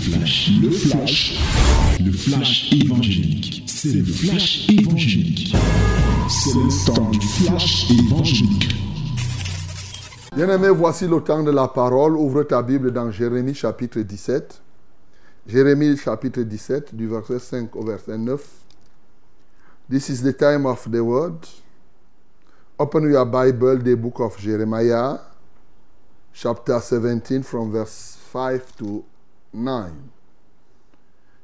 flash, le flash, le flash évangélique. C'est le flash évangélique. C'est le temps du flash évangélique. Bien-aimé, voici le temps de la parole. Ouvre ta Bible dans Jérémie chapitre 17. Jérémie chapitre 17, du verset 5 au verset 9. This is the time of the word. Open your Bible, the book of Jeremiah, chapter 17, from verse 5 to 9.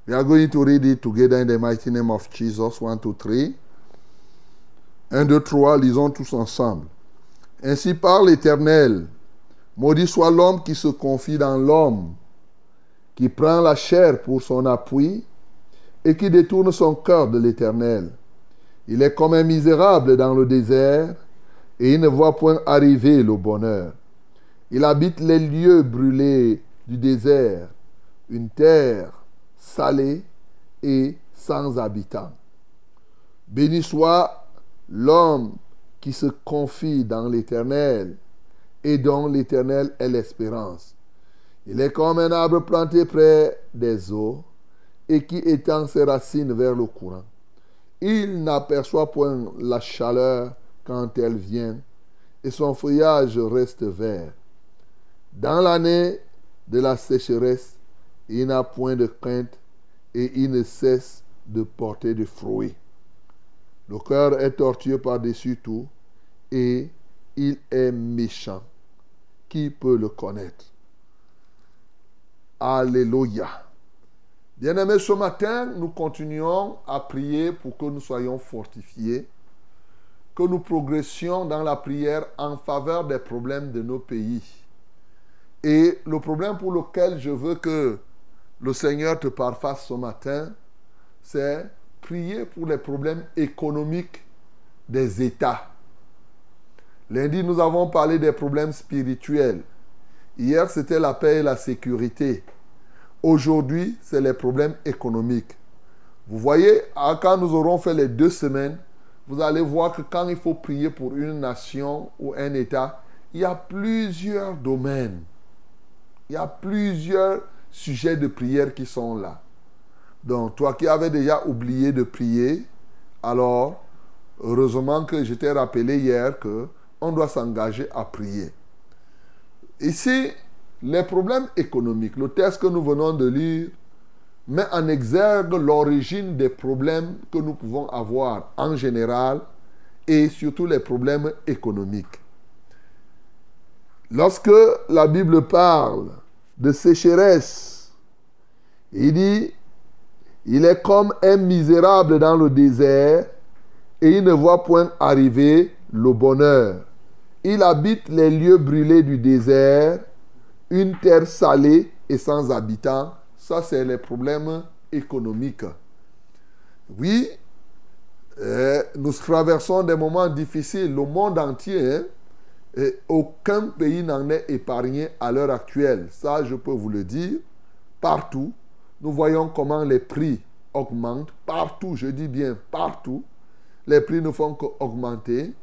We are going to read it together in the mighty name of Jesus. 1, 2, 3. 1, 2, 3, lisons tous ensemble. Ainsi parle l'Éternel. Maudit soit l'homme qui se confie dans l'homme, qui prend la chair pour son appui et qui détourne son cœur de l'Éternel. Il est comme un misérable dans le désert et il ne voit point arriver le bonheur. Il habite les lieux brûlés du désert, une terre salée et sans habitants. Béni soit l'homme qui se confie dans l'Éternel et dont l'Éternel est l'espérance. Il est comme un arbre planté près des eaux et qui étend ses racines vers le courant. Il n'aperçoit point la chaleur quand elle vient et son feuillage reste vert. Dans l'année de la sécheresse, il n'a point de crainte et il ne cesse de porter de fruits. Le cœur est tortueux par-dessus tout et il est méchant. Qui peut le connaître? Alléluia. Bien-aimés, ce matin, nous continuons à prier pour que nous soyons fortifiés, que nous progressions dans la prière en faveur des problèmes de nos pays. Et le problème pour lequel je veux que le Seigneur te parfasse ce matin, c'est prier pour les problèmes économiques des États. Lundi, nous avons parlé des problèmes spirituels. Hier, c'était la paix et la sécurité. Aujourd'hui, c'est les problèmes économiques. Vous voyez, quand nous aurons fait les deux semaines, vous allez voir que quand il faut prier pour une nation ou un État, il y a plusieurs domaines. Il y a plusieurs sujets de prière qui sont là. Donc, toi qui avais déjà oublié de prier, alors, heureusement que je t'ai rappelé hier que on doit s'engager à prier. Ici, les problèmes économiques, le texte que nous venons de lire met en exergue l'origine des problèmes que nous pouvons avoir en général et surtout les problèmes économiques. Lorsque la Bible parle de sécheresse, il dit, il est comme un misérable dans le désert et il ne voit point arriver le bonheur. Il habite les lieux brûlés du désert, une terre salée et sans habitants. Ça, c'est les problèmes économiques. Oui, euh, nous traversons des moments difficiles. Le monde entier, hein, et aucun pays n'en est épargné à l'heure actuelle. Ça, je peux vous le dire. Partout, nous voyons comment les prix augmentent. Partout, je dis bien partout. Les prix ne font qu'augmenter.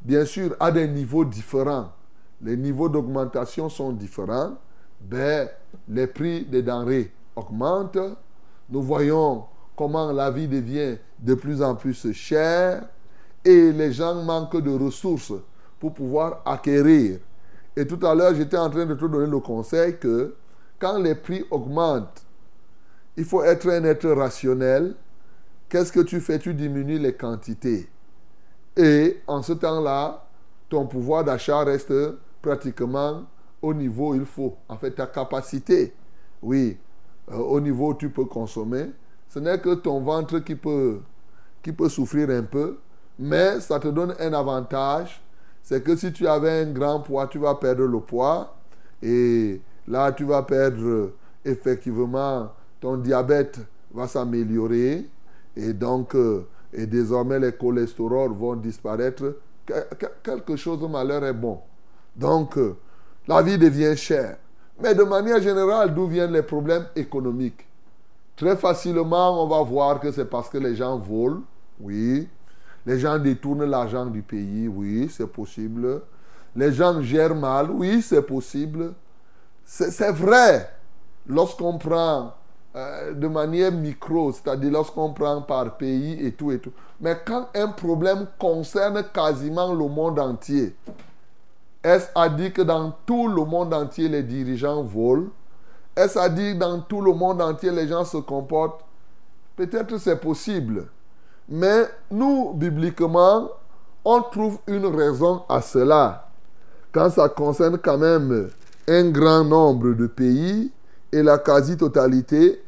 Bien sûr, à des niveaux différents. Les niveaux d'augmentation sont différents. Ben, les prix des denrées augmentent. Nous voyons comment la vie devient de plus en plus chère et les gens manquent de ressources pour pouvoir acquérir. Et tout à l'heure, j'étais en train de te donner le conseil que quand les prix augmentent, il faut être un être rationnel. Qu'est-ce que tu fais? Tu diminues les quantités. Et en ce temps-là, ton pouvoir d'achat reste pratiquement au niveau où il faut. En fait, ta capacité, oui, euh, au niveau où tu peux consommer, ce n'est que ton ventre qui peut, qui peut souffrir un peu, mais ça te donne un avantage c'est que si tu avais un grand poids, tu vas perdre le poids. Et là, tu vas perdre effectivement ton diabète va s'améliorer. Et donc, euh, et désormais, les cholestérols vont disparaître. Quelque chose de malheur est bon. Donc, euh, la vie devient chère. Mais de manière générale, d'où viennent les problèmes économiques? Très facilement, on va voir que c'est parce que les gens volent, oui, les gens détournent l'argent du pays, oui, c'est possible. Les gens gèrent mal, oui, c'est possible. C'est vrai. lorsqu'on prend euh, de manière micro, c'est-à-dire lorsqu'on prend par pays et tout et tout. Mais quand un problème concerne quasiment le monde entier, est-ce à dire que dans tout le monde entier, les dirigeants volent? Est-ce à dire que dans tout le monde entier, les gens se comportent? Peut-être c'est possible. Mais nous, bibliquement, on trouve une raison à cela. Quand ça concerne quand même un grand nombre de pays et la quasi-totalité,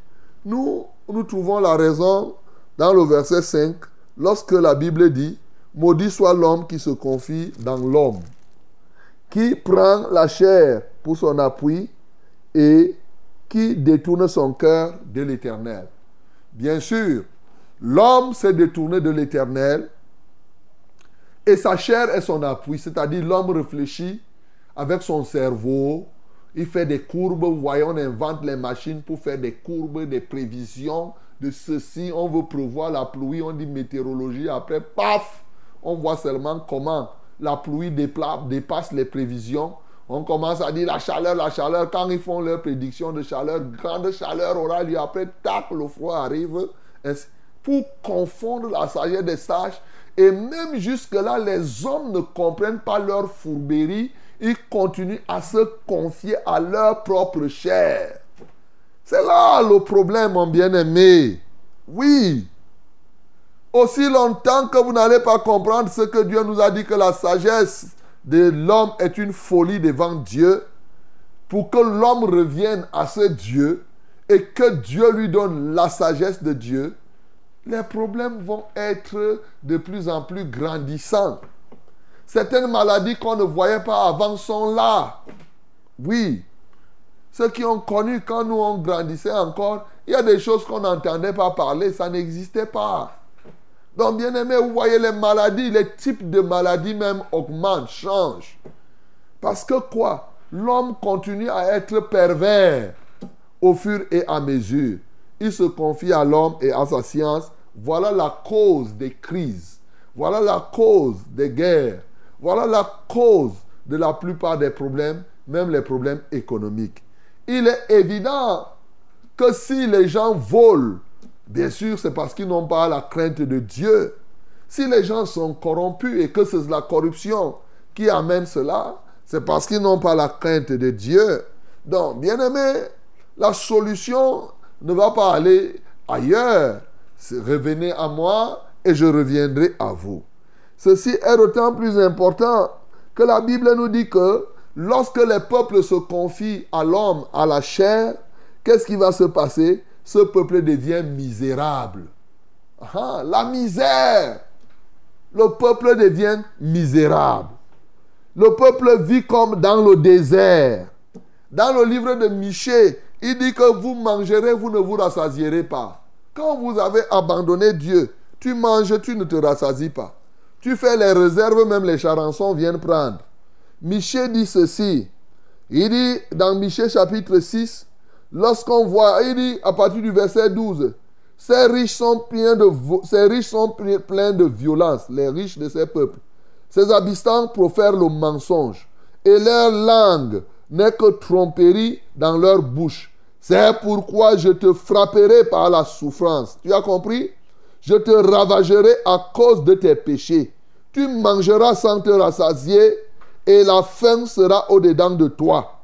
nous, nous trouvons la raison dans le verset 5, lorsque la Bible dit, Maudit soit l'homme qui se confie dans l'homme qui prend la chair pour son appui et qui détourne son cœur de l'éternel. Bien sûr, l'homme s'est détourné de l'éternel et sa chair est son appui, c'est-à-dire l'homme réfléchit avec son cerveau, il fait des courbes, vous voyez, on invente les machines pour faire des courbes, des prévisions de ceci, on veut prévoir la pluie, on dit météorologie, après, paf, on voit seulement comment la pluie dépasse les prévisions. On commence à dire la chaleur, la chaleur. Quand ils font leur prédiction de chaleur, grande chaleur aura lieu. Après, tac, le froid arrive. Pour confondre la sagesse des sages. Et même jusque-là, les hommes ne comprennent pas leur fourberie. Ils continuent à se confier à leur propre chair. C'est là le problème, mon bien-aimé. Oui, aussi longtemps que vous n'allez pas comprendre ce que Dieu nous a dit que la sagesse de l'homme est une folie devant Dieu, pour que l'homme revienne à ce Dieu et que Dieu lui donne la sagesse de Dieu, les problèmes vont être de plus en plus grandissants. Certaines maladies qu'on ne voyait pas avant sont là. Oui. Ceux qui ont connu quand nous on grandissait encore, il y a des choses qu'on n'entendait pas parler, ça n'existait pas. Donc, bien aimé, vous voyez les maladies, les types de maladies même augmentent, changent. Parce que quoi? L'homme continue à être pervers au fur et à mesure. Il se confie à l'homme et à sa science. Voilà la cause des crises. Voilà la cause des guerres. Voilà la cause de la plupart des problèmes, même les problèmes économiques. Il est évident que si les gens volent Bien sûr, c'est parce qu'ils n'ont pas la crainte de Dieu. Si les gens sont corrompus et que c'est la corruption qui amène cela, c'est parce qu'ils n'ont pas la crainte de Dieu. Donc, bien aimé, la solution ne va pas aller ailleurs. Revenez à moi et je reviendrai à vous. Ceci est d'autant plus important que la Bible nous dit que lorsque les peuples se confient à l'homme, à la chair, qu'est-ce qui va se passer? Ce peuple devient misérable. Ah, la misère. Le peuple devient misérable. Le peuple vit comme dans le désert. Dans le livre de Michée, il dit que vous mangerez, vous ne vous rassasierez pas. Quand vous avez abandonné Dieu, tu manges, tu ne te rassasies pas. Tu fais les réserves, même les charançons viennent prendre. Michée dit ceci. Il dit dans Michée chapitre 6, Lorsqu'on voit, il dit à partir du verset 12, ces riches sont pleins de, ces riches sont pleins de violence, les riches de ces peuples. Ces habitants profèrent le mensonge et leur langue n'est que tromperie dans leur bouche. C'est pourquoi je te frapperai par la souffrance. Tu as compris? Je te ravagerai à cause de tes péchés. Tu mangeras sans te rassasier et la faim sera au-dedans de toi.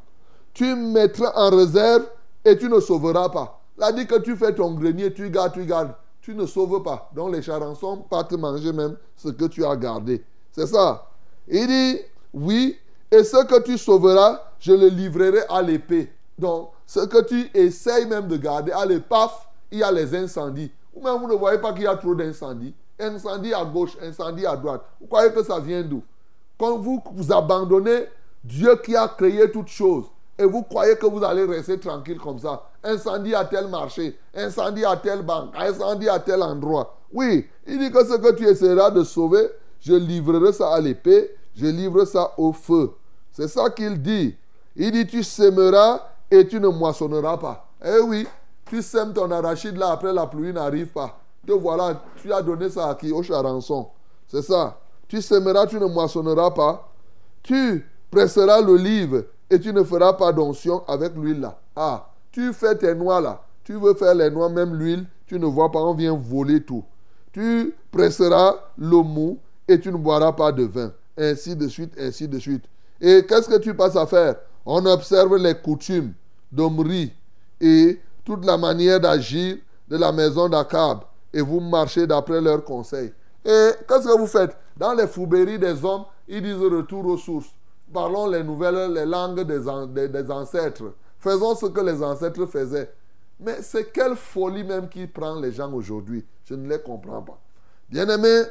Tu mettras en réserve et tu ne sauveras pas. a dit que tu fais ton grenier, tu gardes, tu gardes. Tu ne sauves pas. Donc les charançons te manger même ce que tu as gardé. C'est ça. Il dit, oui, et ce que tu sauveras, je le livrerai à l'épée. Donc, ce que tu essayes même de garder, allez, paf, il y a les incendies. Ou même vous ne voyez pas qu'il y a trop d'incendies. Incendie à gauche, incendie à droite. Vous croyez que ça vient d'où? Quand vous vous abandonnez Dieu qui a créé toutes choses, et vous croyez que vous allez rester tranquille comme ça. Incendie à tel marché, incendie à telle banque, incendie à tel endroit. Oui, il dit que ce que tu essaieras de sauver, je livrerai ça à l'épée, je livrerai ça au feu. C'est ça qu'il dit. Il dit tu sèmeras et tu ne moissonneras pas. Eh oui, tu sèmes ton arachide là, après la pluie n'arrive pas. Te voilà, tu as donné ça à qui? Au charançon. C'est ça. Tu sèmeras, tu ne moissonneras pas. Tu presseras l'olive et tu ne feras pas d'onction avec l'huile là. Ah, Tu fais tes noix là. Tu veux faire les noix, même l'huile, tu ne vois pas, on vient voler tout. Tu presseras le mou et tu ne boiras pas de vin. Ainsi de suite, ainsi de suite. Et qu'est-ce que tu passes à faire? On observe les coutumes d'Omri et toute la manière d'agir de la maison d'Akab. Et vous marchez d'après leurs conseils. Et qu'est-ce que vous faites? Dans les foubéries des hommes, ils disent retour aux sources. Parlons les nouvelles, les langues des, des, ancêtres. Faisons ce que les ancêtres faisaient. Mais c'est quelle folie même qui prend les gens aujourd'hui. Je ne les comprends pas. Bien-aimés,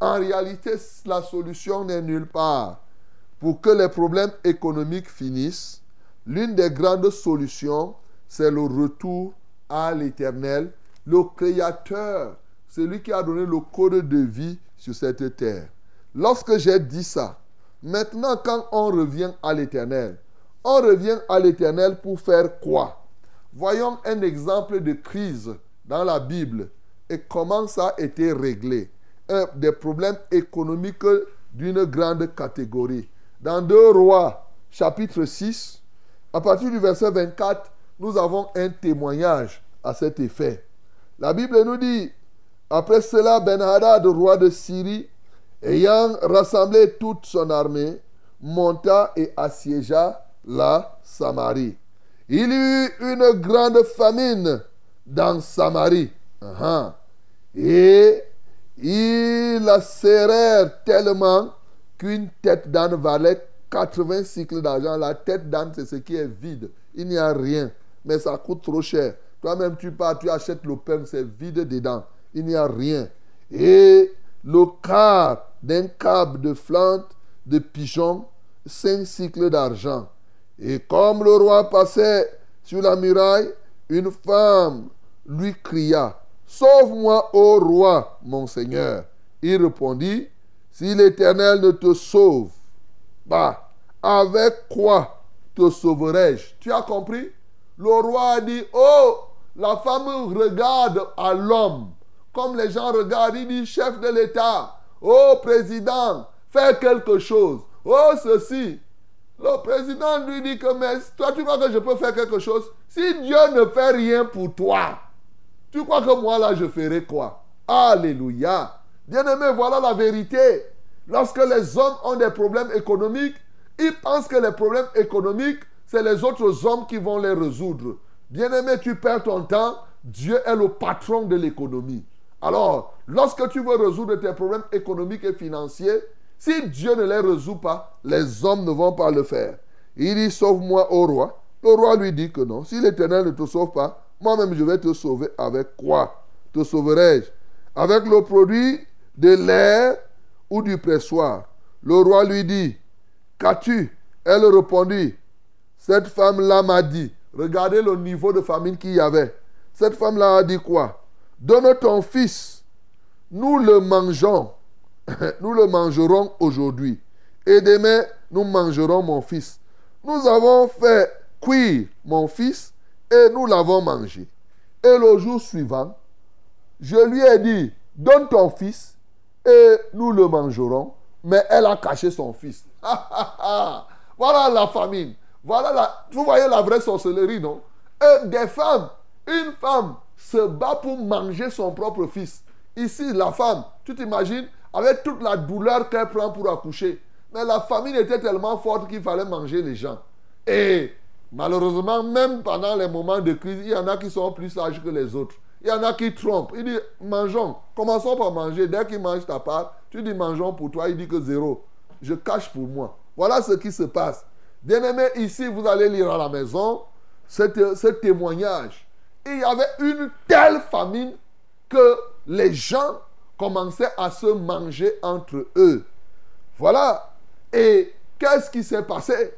en réalité, la solution n'est nulle part. Pour que les problèmes économiques finissent, l'une des grandes solutions, c'est le retour à l'Éternel, le Créateur, celui qui a donné le code de vie sur cette terre. Lorsque j'ai dit ça, maintenant quand on revient à l'Éternel, on revient à l'Éternel pour faire quoi? Voyons un exemple de crise dans la Bible et comment ça a été réglé. Des problèmes économiques d'une grande catégorie. Dans 2 Rois, chapitre 6, à partir du verset 24, nous avons un témoignage à cet effet. La Bible nous dit, après cela, Ben-Hadad, roi de Syrie, ayant rassemblé toute son armée, monta et assiégea la Samarie. Il y eut une grande famine dans Samarie. Et ils la serrèrent tellement qu'une tête d'âne valait 80 cycles d'argent. La tête d'âne, c'est ce qui est vide. Il n'y a rien. Mais ça coûte trop cher. Toi-même, tu pars, tu achètes le pain, c'est vide dedans. Il n'y a rien. Et le quart d'un câble de flante de pigeon, cinq cycles d'argent. Et comme le roi passait sur la muraille, une femme lui cria, Sauve-moi, ô roi, mon Seigneur. Il répondit, Si l'Éternel ne te sauve, bah, avec quoi te sauverai-je? Tu as compris? Le roi a dit, Oh, la femme regarde à l'homme, comme les gens regardent, il dit, chef de l'État, oh président, fais quelque chose, oh ceci. Le président lui dit que, mais toi tu crois que je peux faire quelque chose? Si Dieu ne fait rien pour toi, tu crois que moi là je ferai quoi? Alléluia. Bien-aimé, voilà la vérité. Lorsque les hommes ont des problèmes économiques, ils pensent que les problèmes économiques, c'est les autres hommes qui vont les résoudre. Bien-aimé, tu perds ton temps. Dieu est le patron de l'économie. Alors, lorsque tu veux résoudre tes problèmes économiques et financiers, si Dieu ne les résout pas, les hommes ne vont pas le faire. Il dit, sauve-moi au roi. Le roi lui dit que non. Si l'Éternel ne te sauve pas, moi-même je vais te sauver avec quoi Te sauverai-je? Avec le produit de l'air ou du pressoir. Le roi lui dit, qu'as-tu? Elle répondit, cette femme-là m'a dit, regardez le niveau de famine qu'il y avait. Cette femme-là a dit quoi? Donne ton fils, nous le mangeons, nous le mangerons aujourd'hui. Et demain, nous mangerons mon fils. Nous avons fait cuire mon fils et nous l'avons mangé. Et le jour suivant, je lui ai dit, donne ton fils et nous le mangerons. Mais elle a caché son fils. voilà la famine. Voilà la... Vous voyez la vraie sorcellerie, non? Et des femmes, une femme se bat pour manger son propre fils. Ici, la femme, tu t'imagines, avec toute la douleur qu'elle prend pour accoucher. Mais la famine était tellement forte qu'il fallait manger les gens. Et malheureusement, même pendant les moments de crise, il y en a qui sont plus sages que les autres. Il y en a qui trompent. Il dit, mangeons. Commençons par manger? Dès qu'il mange ta part, tu dis, mangeons pour toi. Il dit que zéro. Je cache pour moi. Voilà ce qui se passe. Bien-aimé, ici, vous allez lire à la maison ce témoignage. il y avait une telle famine que les gens commençaient à se manger entre eux. Voilà. Et qu'est-ce qui s'est passé?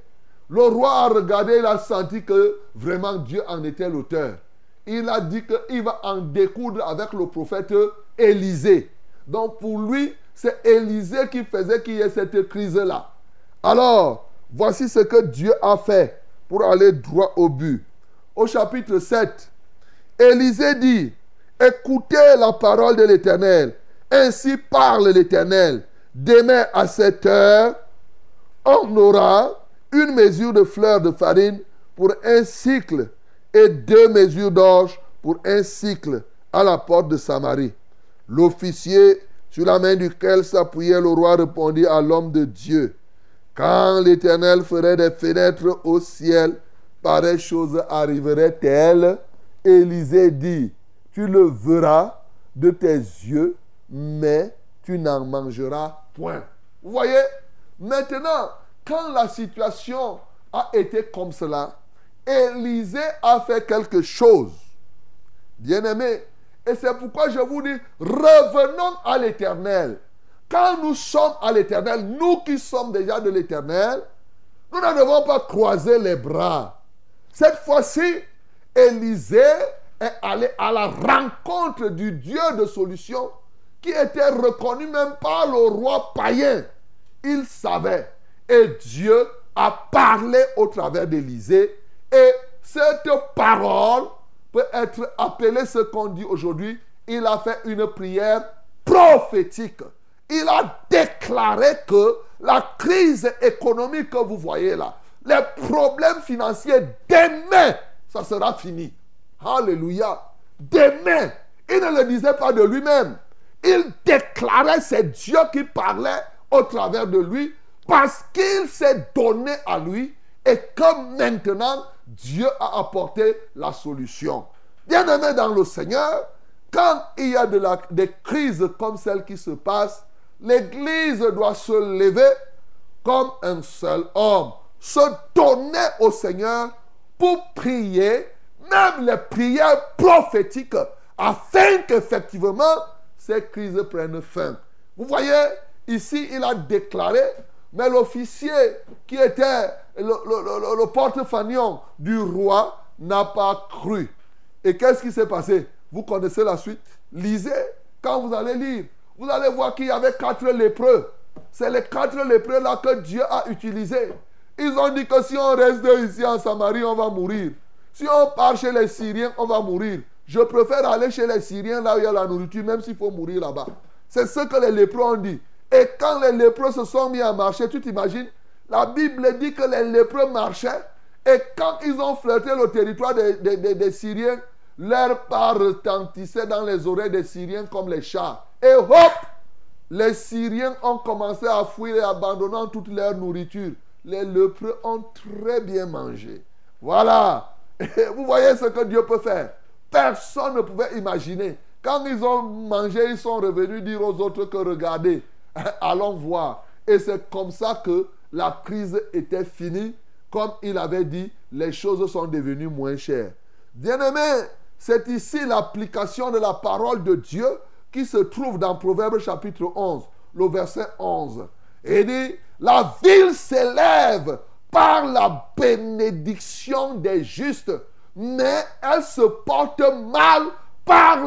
Le roi a regardé, il a senti que vraiment Dieu en était l'auteur. Il a dit qu'il va en découdre avec le prophète Élisée. Donc pour lui, c'est Élisée qui faisait qu'il y ait cette crise-là. Alors, voici ce que Dieu a fait pour aller droit au but. Au chapitre 7, Élisée dit, écoutez la parole de l'Éternel. Ainsi parle l'Éternel. Demain à cette heure, on aura une mesure de fleurs de farine pour un cycle et deux mesures d'orge pour un cycle à la porte de Samarie. L'officier sur la main duquel s'appuyait le roi répondit à l'homme de Dieu. Quand l'Éternel ferait des fenêtres au ciel, pareille chose arriverait-elle Élisée dit, tu le verras de tes yeux, mais tu n'en mangeras point. Vous voyez, maintenant, quand la situation a été comme cela, Élisée a fait quelque chose. Bien-aimé, et c'est pourquoi je vous dis, revenons à l'éternel. Quand nous sommes à l'éternel, nous qui sommes déjà de l'éternel, nous ne devons pas croiser les bras. Cette fois-ci, Élisée est allé à la rencontre du Dieu de solution qui était reconnu même par le roi païen. Il savait. Et Dieu a parlé au travers d'Élisée. Et cette parole peut être appelée ce qu'on dit aujourd'hui. Il a fait une prière prophétique. Il a déclaré que la crise économique que vous voyez là, les problèmes financiers, demain, ça sera fini. Alléluia. Demain, il ne le disait pas de lui-même. Il déclarait, c'est Dieu qui parlait au travers de lui parce qu'il s'est donné à lui et que maintenant Dieu a apporté la solution. Bien-aimé dans le Seigneur, quand il y a des crises comme celle qui se passe, l'Église doit se lever comme un seul homme, se donner au Seigneur pour prier, même les prières prophétiques, afin qu'effectivement ces crises prennent fin. Vous voyez, ici il a déclaré, mais l'officier qui était le, porte-fanion du roi n'a pas cru. Et qu'est-ce qui s'est passé? Vous connaissez la suite? Lisez, quand vous allez lire, vous allez voir qu'il y avait quatre lépreux. C'est les quatre lépreux là que Dieu a utilisés. Ils ont dit que si on reste ici en Samarie, on va mourir. Si on part chez les Syriens, on va mourir. Je préfère aller chez les Syriens là où il y a la nourriture, même s'il faut mourir là-bas. C'est ce que les lépreux ont dit. Et quand les lépreux se sont mis à marcher, tu t'imagines, la Bible dit que les lépreux marchaient. Et quand ils ont flirté le territoire des, Syriens, leur pas retentissait dans les oreilles des Syriens comme les chats. Et hop, les Syriens ont commencé à fuir et abandonnant toute leur nourriture. Les lépreux ont très bien mangé. Voilà. vous voyez ce que Dieu peut faire. Personne ne pouvait imaginer. Quand ils ont mangé, ils sont revenus dire aux autres que regardez, allons voir. Et c'est comme ça que la crise était finie. Comme il avait dit, les choses sont devenues moins chères. Bien-aimé, c'est ici l'application de la parole de Dieu qui se trouve dans Proverbe chapitre 11, le verset 11. Et dit, la ville s'élève par la bénédiction des justes mais elle se porte mal par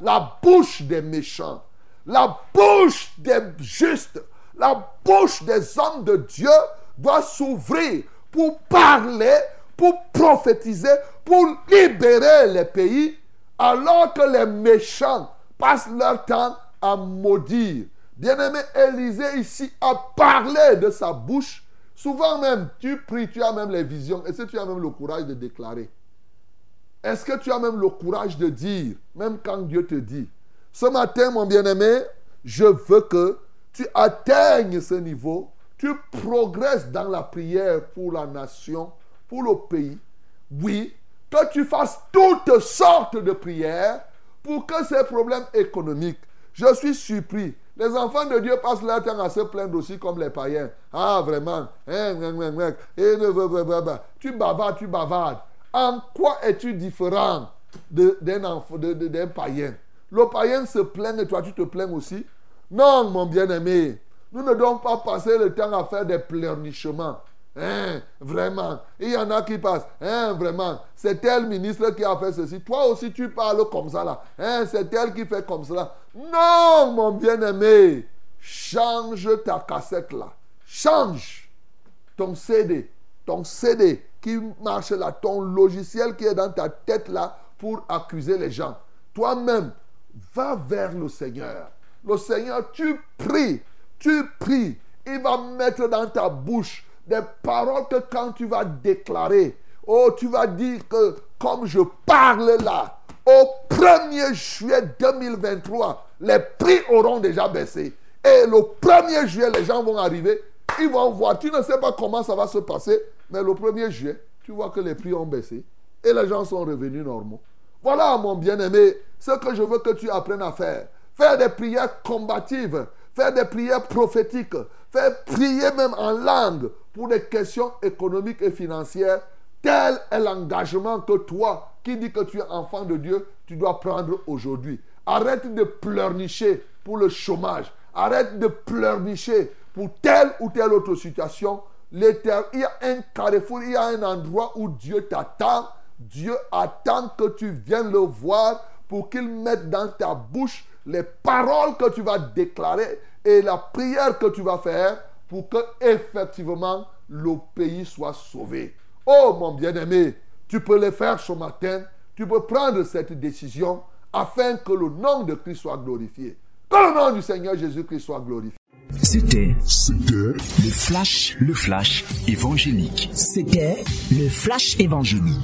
la bouche des méchants. La bouche des justes, la bouche des hommes de Dieu doit s'ouvrir pour parler, pour prophétiser, pour libérer les pays, alors que les méchants passent leur temps à maudire. Bien-aimé Élisée ici a parlé de sa bouche. Souvent même, tu pries, tu as même les visions, et si tu as même le courage de déclarer? Est-ce que tu as même le courage de dire, même quand Dieu te dit, ce matin, mon bien-aimé, je veux que tu atteignes ce niveau, tu progresses dans la prière pour la nation, pour le pays. Oui, que tu fasses toutes sortes de prières pour que ces problèmes économiques, je suis surpris. Les enfants de Dieu passent leur temps à se plaindre aussi comme les païens. Ah, vraiment. Tu bavardes, tu bavardes. En quoi es-tu différent d'un païen? Le païen se plaint et toi tu te plains aussi Non, mon bien-aimé. Nous ne devons pas passer le temps à faire des pleurnichements. Hein, vraiment. Il y en a qui passent. Hein, vraiment. C'est tel ministre qui a fait ceci. Toi aussi, tu parles comme ça là. Hein, c'est tel qui fait comme cela. Non, mon bien-aimé. Change ta cassette là. Change ton CD. Ton CD qui marche là, ton logiciel qui est dans ta tête là pour accuser les gens. Toi-même, va vers le Seigneur. Le Seigneur, tu pries, tu pries. Il va mettre dans ta bouche des paroles que quand tu vas déclarer, oh, tu vas dire que comme je parle là, au 1er juillet 2023, les prix auront déjà baissé. Et le 1er juillet, les gens vont arriver, ils vont voir. Tu ne sais pas comment ça va se passer, mais le 1er juillet, tu vois que les prix ont baissé et les gens sont revenus normaux. Voilà, mon bien-aimé, ce que je veux que tu apprennes à faire. Faire des prières combatives, faire des prières prophétiques, faire prier même en langue pour des questions économiques et financières. Tel est l'engagement que toi, qui dis que tu es enfant de Dieu, tu dois prendre aujourd'hui. Arrête de pleurnicher pour le chômage. Arrête de pleurnicher pour telle ou telle autre situation. Il y a un carrefour, il y a un endroit où Dieu t'attend. Dieu attend que tu viennes le voir pour qu'il mette dans ta bouche les paroles que tu vas déclarer et la prière que tu vas faire pour que effectivement le pays soit sauvé. Oh mon bien-aimé, tu peux le faire ce matin, tu peux prendre cette décision afin que le nom de Christ soit glorifié. Que le nom du Seigneur Jésus-Christ soit glorifié. C'était C'était le flash, le flash évangélique. C'était le flash évangélique.